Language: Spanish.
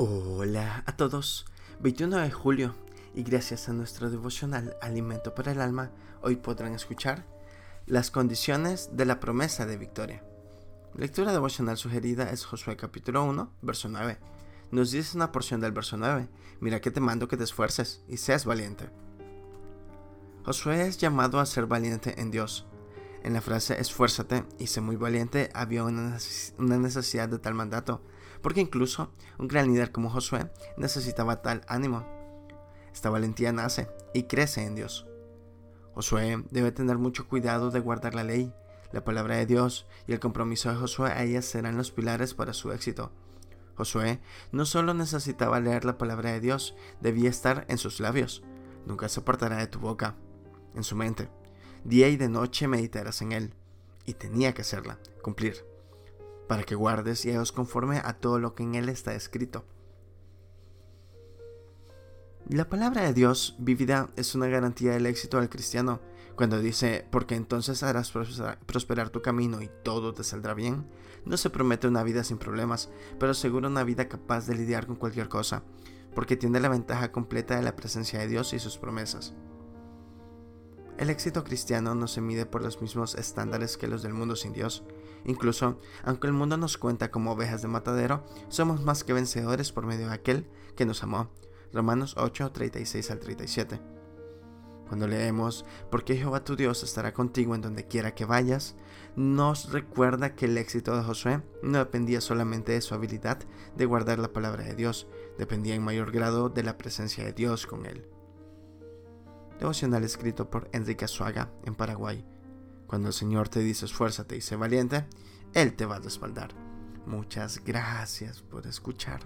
Hola a todos, 21 de julio y gracias a nuestro devocional Alimento para el Alma, hoy podrán escuchar las condiciones de la promesa de victoria. lectura devocional sugerida es Josué capítulo 1, verso 9. Nos dice una porción del verso 9, mira que te mando que te esfuerces y seas valiente. Josué es llamado a ser valiente en Dios. En la frase esfuérzate y sé muy valiente había una necesidad de tal mandato porque incluso un gran líder como Josué necesitaba tal ánimo. Esta valentía nace y crece en Dios. Josué debe tener mucho cuidado de guardar la ley, la palabra de Dios y el compromiso de Josué a ellas serán los pilares para su éxito. Josué no solo necesitaba leer la palabra de Dios, debía estar en sus labios. Nunca se apartará de tu boca, en su mente. Día y de noche meditarás en él. Y tenía que hacerla, cumplir para que guardes y hagas conforme a todo lo que en él está escrito. La palabra de Dios vivida es una garantía del éxito del cristiano. Cuando dice, porque entonces harás prosperar tu camino y todo te saldrá bien, no se promete una vida sin problemas, pero asegura una vida capaz de lidiar con cualquier cosa, porque tiene la ventaja completa de la presencia de Dios y sus promesas. El éxito cristiano no se mide por los mismos estándares que los del mundo sin Dios. Incluso, aunque el mundo nos cuenta como ovejas de matadero, somos más que vencedores por medio de aquel que nos amó. Romanos 8, 36 al 37. Cuando leemos, porque Jehová tu Dios estará contigo en donde quiera que vayas, nos recuerda que el éxito de Josué no dependía solamente de su habilidad de guardar la palabra de Dios, dependía en mayor grado de la presencia de Dios con él devocional escrito por Enrique Azuaga en Paraguay. Cuando el Señor te dice esfuérzate y sé valiente, Él te va a respaldar. Muchas gracias por escuchar.